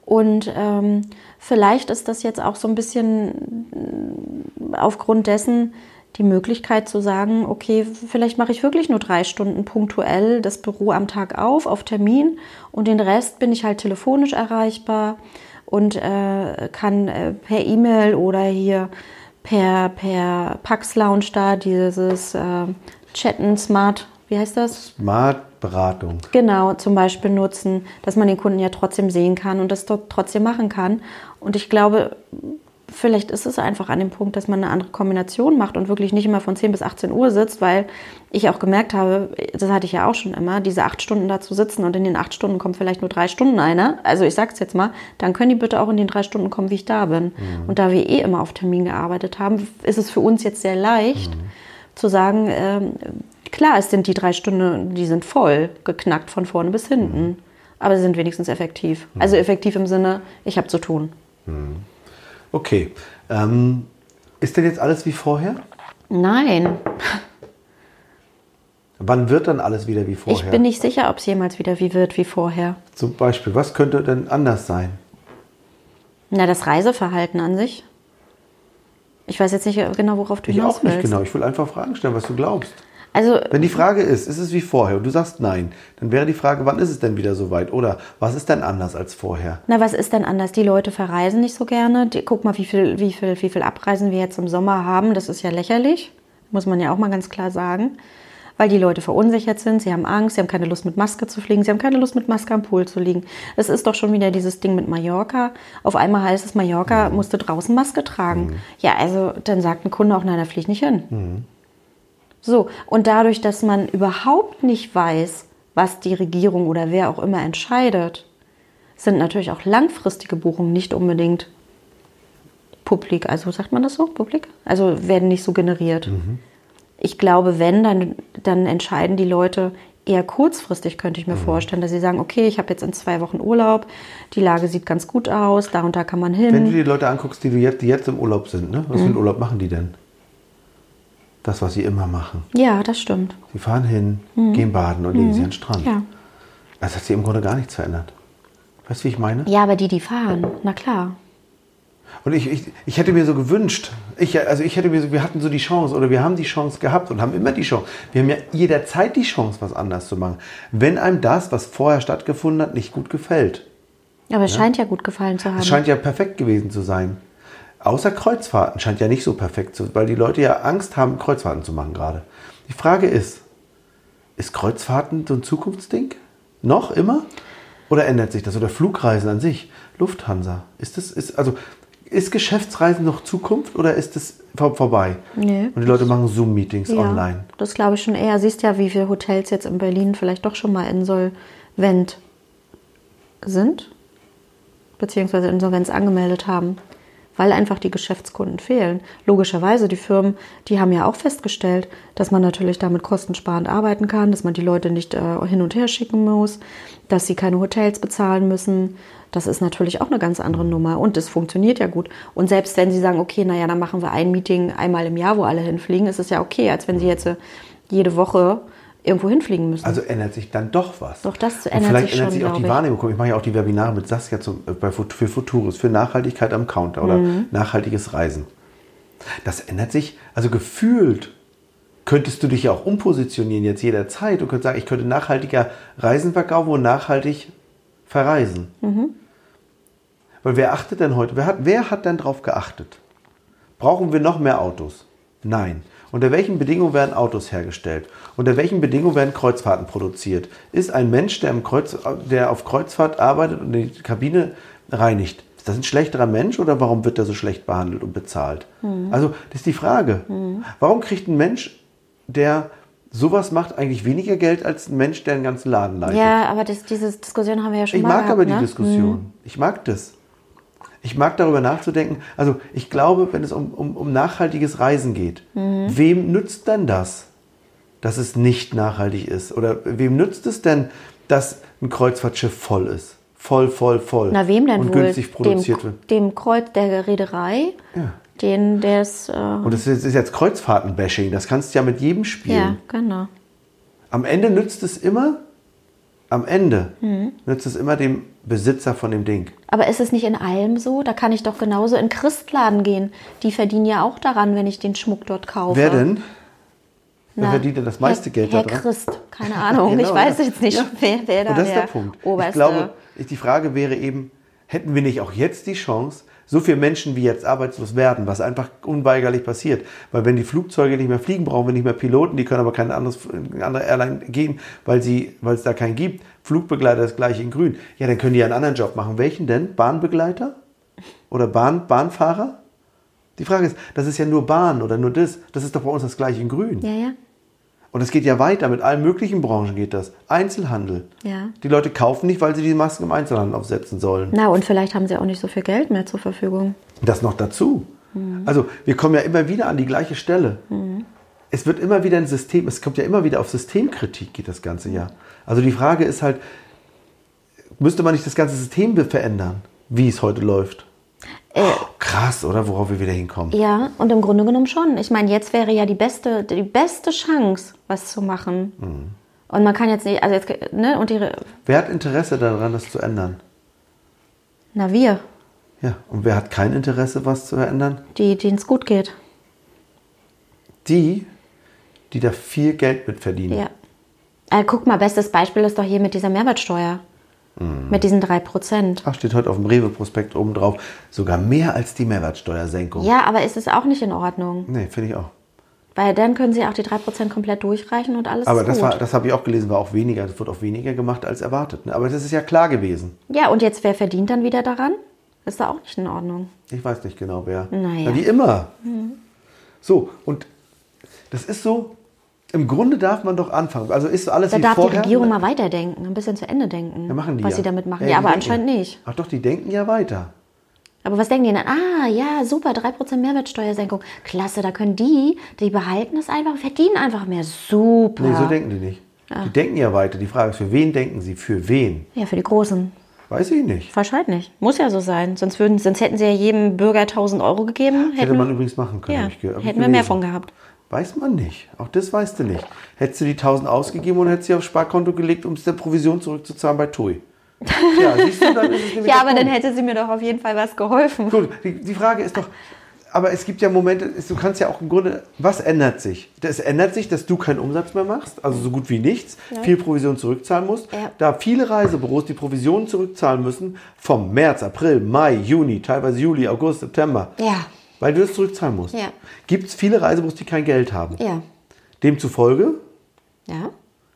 Und ähm, vielleicht ist das jetzt auch so ein bisschen aufgrund dessen die Möglichkeit zu sagen, okay, vielleicht mache ich wirklich nur drei Stunden punktuell das Büro am Tag auf, auf Termin und den Rest bin ich halt telefonisch erreichbar und äh, kann äh, per E-Mail oder hier per, per Pax Lounge da dieses äh, Chatten Smart, wie heißt das? Smart Beratung. Genau, zum Beispiel nutzen, dass man den Kunden ja trotzdem sehen kann und das dort trotzdem machen kann. Und ich glaube, vielleicht ist es einfach an dem Punkt, dass man eine andere Kombination macht und wirklich nicht immer von 10 bis 18 Uhr sitzt, weil ich auch gemerkt habe, das hatte ich ja auch schon immer, diese acht Stunden da zu sitzen und in den acht Stunden kommt vielleicht nur drei Stunden einer. Also ich sag's jetzt mal, dann können die bitte auch in den drei Stunden kommen, wie ich da bin. Mhm. Und da wir eh immer auf Termin gearbeitet haben, ist es für uns jetzt sehr leicht mhm. zu sagen, ähm, klar, es sind die drei Stunden, die sind voll geknackt von vorne bis hinten. Mhm. Aber sie sind wenigstens effektiv. Also mhm. effektiv im Sinne, ich habe zu tun. Mhm. Okay. Ähm, ist denn jetzt alles wie vorher? Nein. Wann wird dann alles wieder wie vorher? Ich bin nicht sicher, ob es jemals wieder wie wird wie vorher. Zum Beispiel, was könnte denn anders sein? Na, das Reiseverhalten an sich. Ich weiß jetzt nicht genau, worauf du ich hinaus willst. Ich auch nicht genau. Ich will einfach Fragen stellen, was du glaubst. Also, Wenn die Frage ist, ist es wie vorher und du sagst nein, dann wäre die Frage, wann ist es denn wieder so weit? Oder was ist denn anders als vorher? Na, was ist denn anders? Die Leute verreisen nicht so gerne. Die, guck mal, wie viel, wie, viel, wie viel Abreisen wir jetzt im Sommer haben. Das ist ja lächerlich, muss man ja auch mal ganz klar sagen. Weil die Leute verunsichert sind, sie haben Angst, sie haben keine Lust mit Maske zu fliegen, sie haben keine Lust mit Maske am Pool zu liegen. Es ist doch schon wieder dieses Ding mit Mallorca. Auf einmal heißt es, Mallorca mhm. musste draußen Maske tragen. Mhm. Ja, also dann sagt ein Kunde auch, nein, da fliege ich nicht hin. Mhm. So, und dadurch, dass man überhaupt nicht weiß, was die Regierung oder wer auch immer entscheidet, sind natürlich auch langfristige Buchungen nicht unbedingt publik. Also sagt man das so? Publik? Also werden nicht so generiert. Mhm. Ich glaube, wenn, dann, dann entscheiden die Leute eher kurzfristig, könnte ich mir mhm. vorstellen, dass sie sagen, okay, ich habe jetzt in zwei Wochen Urlaub, die Lage sieht ganz gut aus, da und da kann man hin. Wenn du die Leute anguckst, die, jetzt, die jetzt im Urlaub sind, ne? was mhm. für einen Urlaub machen die denn? Das, was sie immer machen. Ja, das stimmt. Sie fahren hin, mhm. gehen baden und mhm. legen sich an den Strand. Ja. Das hat sich im Grunde gar nichts verändert. Weißt du, wie ich meine? Ja, aber die, die fahren, na klar. Und ich, ich, ich hätte mir so gewünscht, ich, also ich hätte mir so, wir hatten so die Chance oder wir haben die Chance gehabt und haben immer die Chance. Wir haben ja jederzeit die Chance, was anders zu machen. Wenn einem das, was vorher stattgefunden hat, nicht gut gefällt. Aber es ja? scheint ja gut gefallen zu haben. Es scheint ja perfekt gewesen zu sein. Außer Kreuzfahrten scheint ja nicht so perfekt zu, weil die Leute ja Angst haben, Kreuzfahrten zu machen gerade. Die Frage ist, ist Kreuzfahrten so ein Zukunftsding? Noch immer? Oder ändert sich das? Oder Flugreisen an sich? Lufthansa? Ist das, ist, also, ist Geschäftsreisen noch Zukunft oder ist es vor, vorbei? Nee. Und die Leute machen Zoom-Meetings ja, online. Das glaube ich schon eher. Siehst ja, wie viele Hotels jetzt in Berlin vielleicht doch schon mal insolvent sind, beziehungsweise Insolvenz angemeldet haben weil einfach die Geschäftskunden fehlen. Logischerweise, die Firmen, die haben ja auch festgestellt, dass man natürlich damit kostensparend arbeiten kann, dass man die Leute nicht äh, hin und her schicken muss, dass sie keine Hotels bezahlen müssen. Das ist natürlich auch eine ganz andere Nummer und es funktioniert ja gut. Und selbst wenn sie sagen, okay, naja, dann machen wir ein Meeting einmal im Jahr, wo alle hinfliegen, ist es ja okay, als wenn sie jetzt äh, jede Woche irgendwo hinfliegen müssen. Also ändert sich dann doch was. Doch, das Und ändert vielleicht sich ändert schon, sich auch die ich. Wahrnehmung. Ich mache ja auch die Webinare mit Saskia zum, äh, bei, für Futuris, für Nachhaltigkeit am Counter oder Mhm. nachhaltiges Reisen. Das ändert sich, also gefühlt könntest du dich ja auch umpositionieren jetzt jederzeit. Du könntest sagen, ich könnte nachhaltiger Reisen verkaufen und nachhaltig verreisen. Mhm. Weil wer achtet denn heute, wer hat, wer hat denn drauf geachtet? Brauchen wir noch mehr Autos? Nein. Unter welchen Bedingungen werden Autos hergestellt? Unter welchen Bedingungen werden Kreuzfahrten produziert? Ist ein Mensch, der, Kreuz, der auf Kreuzfahrt arbeitet und die Kabine reinigt, ist das ein schlechterer Mensch oder warum wird er so schlecht behandelt und bezahlt? Also, das ist die Frage. Warum kriegt ein Mensch, der sowas macht, eigentlich weniger Geld als ein Mensch, der einen ganzen Laden leitet? ja, aber das, diese Diskussion haben wir ja schon Ich mal mag gehabt, aber die ne? Diskussion. Ich mag das. Ich mag darüber nachzudenken. Also ich glaube, wenn es um, um, um nachhaltiges Reisen geht, Mhm. wem nützt denn das, dass es nicht nachhaltig ist? Oder wem nützt es denn, dass ein Kreuzfahrtschiff voll ist? Voll, voll, voll. Na, wem denn und wohl? günstig produziert dem, wird. dem Kreuz der Reederei, Ja. den, der es. Äh, Und das ist ist jetzt Kreuzfahrten-Bashing. Das kannst du ja mit jedem spielen. ja, genau. Am Ende nützt es immer, am Ende Mhm. nützt es immer dem Besitzer von dem Ding. Aber ist es nicht in allem so? Da kann ich doch genauso in Christladen gehen. Die verdienen ja auch daran, wenn ich den Schmuck dort kaufe. Wer denn? Wer Na, verdient denn das meiste Herr, Geld Herr daran? Christ, keine Ahnung. *laughs* Genau, ich weiß jetzt nicht, Ja. wer, wer da Und das ist der der Punkt. oberste. Ich glaube, die Frage wäre eben, hätten wir nicht auch jetzt die Chance, so viele Menschen wie jetzt arbeitslos werden, was einfach unweigerlich passiert. Weil wenn die Flugzeuge nicht mehr fliegen, brauchen wir nicht mehr Piloten, die können aber keine anderes, andere Airline gehen, weil, sie, weil es da keinen gibt. Flugbegleiter das gleiche in grün. Ja, dann können die einen anderen Job machen. Welchen denn? Bahnbegleiter? Oder Bahn, Bahnfahrer? Die Frage ist, das ist ja nur Bahn oder nur das. Das ist doch bei uns das gleiche in grün. ja, ja. Und es geht ja weiter, mit allen möglichen Branchen geht das. Einzelhandel. Ja. Die Leute kaufen nicht, weil sie die Masken im Einzelhandel aufsetzen sollen. Na, und vielleicht haben sie auch nicht so viel Geld mehr zur Verfügung. Das noch dazu. Mhm. Also wir kommen ja immer wieder an die gleiche Stelle. Es wird immer wieder ein System, es kommt ja immer wieder auf Systemkritik, geht das ganze Jahr. Also die Frage ist halt, müsste man nicht das ganze System verändern, wie es heute läuft? Äh, Oh, krass, oder? Worauf wir wieder hinkommen. Ja, und im Grunde genommen schon. Ich meine, jetzt wäre ja die beste, die beste Chance, was zu machen. Mhm. Und man kann jetzt nicht, also jetzt, ne, und die, Wer hat Interesse daran, das zu ändern? na wir, Ja, und wer hat kein Interesse, was zu verändern? die, denen es gut geht. Die, die da viel Geld mit verdienen. Ja. Äh, guck mal, bestes Beispiel ist doch hier mit dieser Mehrwertsteuer. Mhm. Mit diesen 3%. Ach, steht heute auf dem Rewe-Prospekt oben drauf. Sogar mehr als die Mehrwertsteuersenkung. Ja, aber ist es auch nicht in Ordnung. Nee, finde ich auch. Weil dann können sie auch die 3% komplett durchreichen und alles Aber das, war, das habe ich auch gelesen, war auch weniger. Das wird auch weniger gemacht als erwartet. Ne? Aber das ist ja klar gewesen. ja, und jetzt, wer verdient dann wieder daran? Ist da auch nicht in Ordnung. Ich weiß nicht genau wer. Naja. Na, wie immer. So, und das ist so, im Grunde darf man doch anfangen. Also ist alles Da wie darf vorher. die Regierung mal weiterdenken, ein bisschen zu Ende denken, ja, machen die was ja. sie damit machen. Ja, Ja, aber denken anscheinend nicht. Ach doch, die denken ja weiter. Aber was denken die dann? Ah, ja, super, 3% Mehrwertsteuersenkung. Klasse, da können die, die behalten es einfach, verdienen einfach mehr. Super. Nee, so denken die nicht. Die denken ja weiter. Die Frage ist, für wen denken sie? Für wen? ja, für die Großen. Weiß ich nicht. Wahrscheinlich. Muss ja so sein. Sonst, würden, sonst hätten sie ja jedem Bürger 1000 Euro gegeben. Hätte man übrigens machen können. ja, hätten wir mehr von gehabt. Weiß man nicht. Auch das weißt du nicht. Hättest du die 1000 ausgegeben und hättest sie aufs Sparkonto gelegt, um es der Provision zurückzuzahlen bei TUI. Ja, siehst du, dann ist es nämlich Ja, aber dann hätte sie mir doch auf jeden Fall was geholfen. Gut, die, die Frage ist doch, aber es gibt ja Momente, du kannst ja auch im Grunde, was ändert sich? Es ändert sich, dass du keinen Umsatz mehr machst, also so gut wie nichts, viel Provision zurückzahlen musst. Ja. Da viele Reisebüros die Provisionen zurückzahlen müssen, vom März, April, Mai, Juni, teilweise Juli, August, September, Ja, weil du es zurückzahlen musst. Ja. Gibt es viele Reisebüros, die kein Geld haben. ja, Demzufolge ja,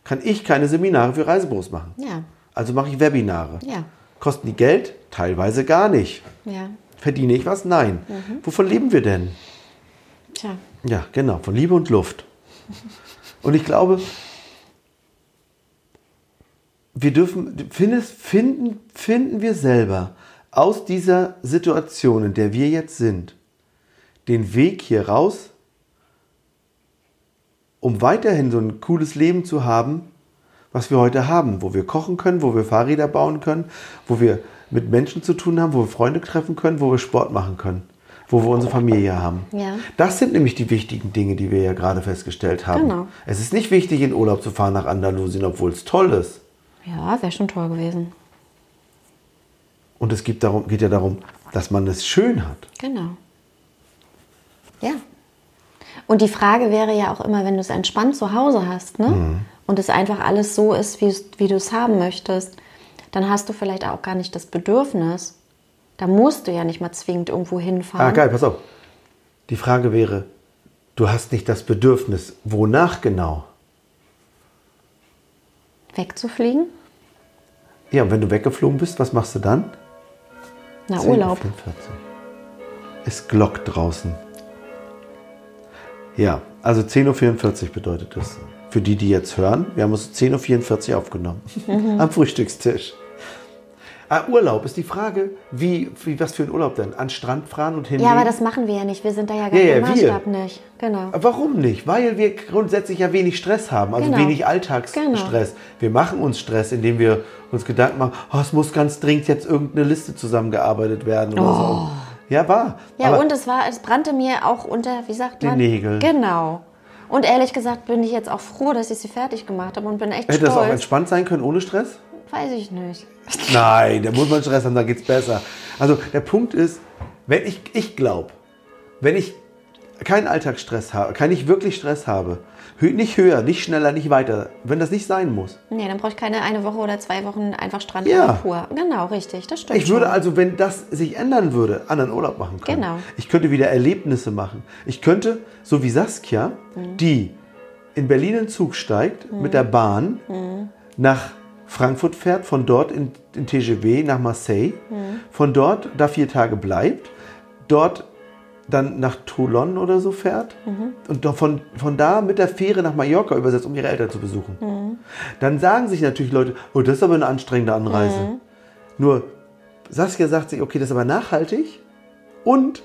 kann ich keine Seminare für Reisebüros machen. ja, Also mache ich Webinare. ja, Kosten die Geld? Teilweise gar nicht. ja. Verdiene ich was? Nein. Mhm. Wovon leben wir denn? Tja, Ja, genau, von Liebe und Luft. Und ich glaube, wir dürfen, findest, finden, finden wir selber aus dieser Situation, in der wir jetzt sind, den Weg hier raus, um weiterhin so ein cooles Leben zu haben, was wir heute haben, wo wir kochen können, wo wir Fahrräder bauen können, wo wir mit Menschen zu tun haben, wo wir Freunde treffen können, wo wir Sport machen können. wo wir unsere Familie haben. Ja. Das sind nämlich die wichtigen Dinge, die wir ja gerade festgestellt haben. Genau. Es ist nicht wichtig, in Urlaub zu fahren nach Andalusien, obwohl es toll ist. Ja, wäre schon toll gewesen. Und es gibt darum, geht ja darum, dass man es schön hat. Genau. Ja. Und die Frage wäre ja auch immer, wenn du es entspannt zu Hause hast, ne? Mhm. Und es einfach alles so ist, wie, wie du es haben möchtest, dann hast du vielleicht auch gar nicht das Bedürfnis. Da musst du ja nicht mal zwingend irgendwo hinfahren. Ah, geil, pass auf. Die Frage wäre, du hast nicht das Bedürfnis, wonach genau? Wegzufliegen? Ja, und wenn du weggeflogen bist, was machst du dann? Na, 10.44 Urlaub. Es glockt draußen. Ja, also 10.44 Uhr bedeutet das. Für die, die jetzt hören, wir haben uns 10.44 Uhr aufgenommen. Mhm. Am Frühstückstisch. Ah, Urlaub ist die Frage, wie, wie, was für ein Urlaub denn? An Strand fahren und hinlegen? Ja, aber das machen wir ja nicht. Wir sind da ja gar Ja, ja, wir. Maßstab nicht. Genau. Warum nicht? Weil wir grundsätzlich ja wenig Stress haben, also Genau. wenig Alltagsstress. Genau. Wir machen uns Stress, indem wir uns Gedanken machen, oh, es muss ganz dringend jetzt irgendeine Liste zusammengearbeitet werden oder so. Ja, war. Oh. Ja, Aber und es war, es brannte mir auch unter, wie sagt Den man? Nägeln. Genau. Und ehrlich gesagt bin ich jetzt auch froh, dass ich sie fertig gemacht habe und bin echt hätte das auch stolz. entspannt sein können ohne Stress? Weiß ich nicht. Nein, da muss man Stress haben, da geht's besser. Also der Punkt ist, wenn ich, ich glaube, wenn ich keinen Alltagsstress habe, kein ich wirklich Stress habe, nicht höher, nicht schneller, nicht weiter, wenn das nicht sein muss. Nee, dann brauche ich keine eine Woche oder zwei Wochen einfach Strand Ja. pur. Genau, richtig, das stimmt. Ich würde schon. also, wenn das sich ändern würde, anderen Urlaub machen können. Genau. Ich könnte wieder Erlebnisse machen. Ich könnte, so wie Saskia, Mhm. die in Berlin in Zug steigt, mit der Bahn Mhm. nach Frankfurt fährt, von dort in, in TGV nach Marseille, Mhm. von dort da vier Tage bleibt, dort dann nach Toulon oder so fährt Mhm. und von, von da mit der Fähre nach Mallorca übersetzt, um ihre Eltern zu besuchen. Mhm. Dann sagen sich natürlich Leute, oh, das ist aber eine anstrengende Anreise. Mhm. Nur Saskia sagt sich, okay, das ist aber nachhaltig und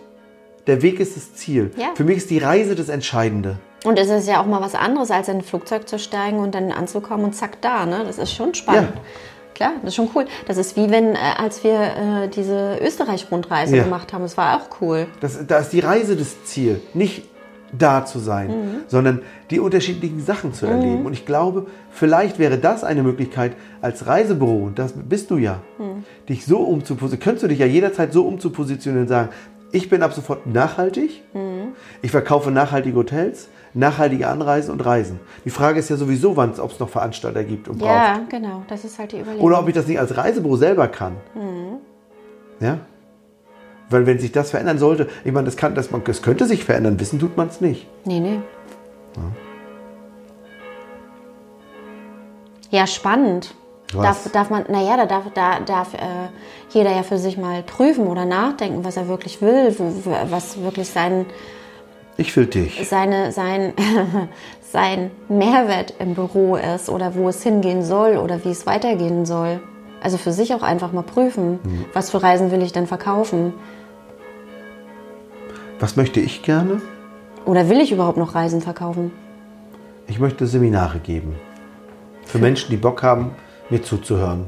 der Weg ist das Ziel. Ja. Für mich ist die Reise das Entscheidende. Und es ist ja auch mal was anderes, als in ein Flugzeug zu steigen und dann anzukommen und zack da. Ne? Das ist schon spannend. Ja. Klar, das ist schon cool. Das ist wie wenn, äh, als wir äh, diese Österreich-Rundreise Ja. gemacht haben. Das war auch cool. Das, da ist die Reise das Ziel. Nicht da zu sein, Mhm. sondern die unterschiedlichen Sachen zu erleben. Und ich glaube, vielleicht wäre das eine Möglichkeit als Reisebüro, und das bist du ja, Mhm. dich so umzupositionieren, könntest du dich ja jederzeit so umzupositionieren und sagen, ich bin ab sofort nachhaltig, Mhm. ich verkaufe nachhaltige Hotels, nachhaltige Anreisen und Reisen. Die Frage ist ja sowieso, wann es, ob es noch Veranstalter gibt und braucht. Ja, genau. Das ist halt die Überlegung. Oder ob ich das nicht als Reisebüro selber kann. Ja? Weil wenn sich das verändern sollte, ich meine, das, kann, das, man, das könnte sich verändern, wissen tut man es nicht. Nee, nee. Ja, spannend. Was? Darf, darf man, naja, da darf, da darf äh, jeder ja für sich mal prüfen oder nachdenken, was er wirklich will, was wirklich sein, Ich will dich. seine, sein, *laughs* sein Mehrwert im Büro ist oder wo es hingehen soll oder wie es weitergehen soll. Also für sich auch einfach mal prüfen, Mhm. was für Reisen will ich denn verkaufen? Was möchte ich gerne? Oder will ich überhaupt noch Reisen verkaufen? Ich möchte Seminare geben. Für Menschen, die Bock haben, mir zuzuhören.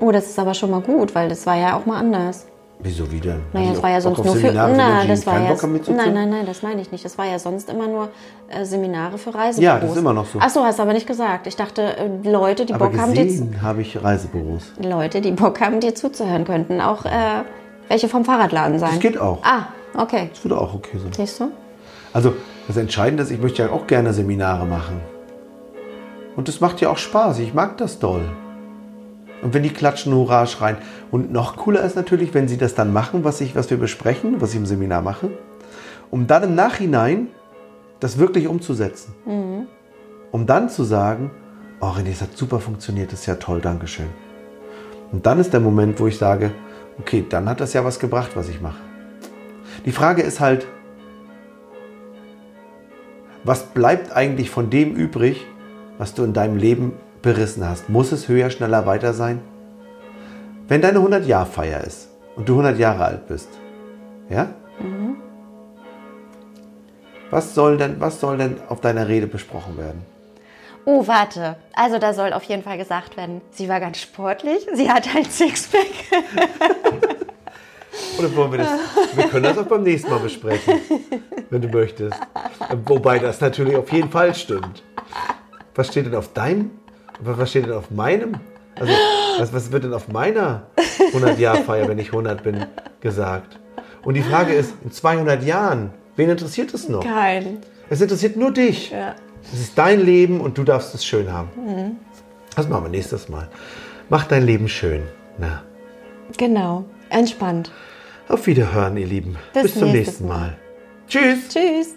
Oh, das ist aber schon mal gut, weil das war ja auch mal anders. Wieso wieder? Naja, das war ja sonst nur für. Seminare für die das war ja. Nein, nein, nein, das meine ich nicht. Das war ja sonst immer nur äh, Seminare für Reisebüros. Ja, das ist immer noch so. Ach so, hast du aber nicht gesagt. Ich dachte, äh, Leute, die Aber Bock haben, dir, habe ich Reisebüros. Leute, die Bock haben, dir zuzuhören könnten. Auch äh, welche vom Fahrradladen sein. Das geht auch. Ah, okay. Das würde auch okay sein. Siehst du? Also das Entscheidende ist, ich möchte ja auch gerne Seminare machen. Und das macht ja auch Spaß. Ich mag das doll. Und wenn die klatschen, hurra schreien. Und noch cooler ist natürlich, wenn sie das dann machen, was, ich, was wir besprechen, was ich im Seminar mache, um dann im Nachhinein das wirklich umzusetzen. Um dann zu sagen, oh René, es hat super funktioniert, das ist ja toll, Dankeschön. Und dann ist der Moment, wo ich sage, okay, dann hat das ja was gebracht, was ich mache. Die Frage ist halt, was bleibt eigentlich von dem übrig, was du in deinem Leben berissen hast? Muss es höher, schneller, weiter sein? Wenn deine 100-Jahr-Feier ist und du 100 Jahre alt bist, ja? Was, soll denn, was soll denn auf deiner Rede besprochen werden? Oh, warte. Also da soll auf jeden Fall gesagt werden, sie war ganz sportlich, sie hat ein Sixpack. *laughs* Oder wollen wir das? Wir können das auch beim nächsten Mal besprechen, wenn du möchtest. Wobei das natürlich auf jeden Fall stimmt. Was steht denn auf deinem? Was steht denn auf meinem? Also, was, was wird denn auf meiner 100-Jahr-Feier, wenn ich 100 bin, gesagt? Und die Frage ist, in 200 Jahren, wen interessiert es noch? Kein. Es interessiert nur dich. Ja. Es ist dein Leben und du darfst es schön haben. Das machen wir nächstes Mal. Mach dein Leben schön. Na, Genau. Entspannt. auf Wiederhören, ihr Lieben. Bis Bis zum nächsten Mal. Tschüss. Tschüss.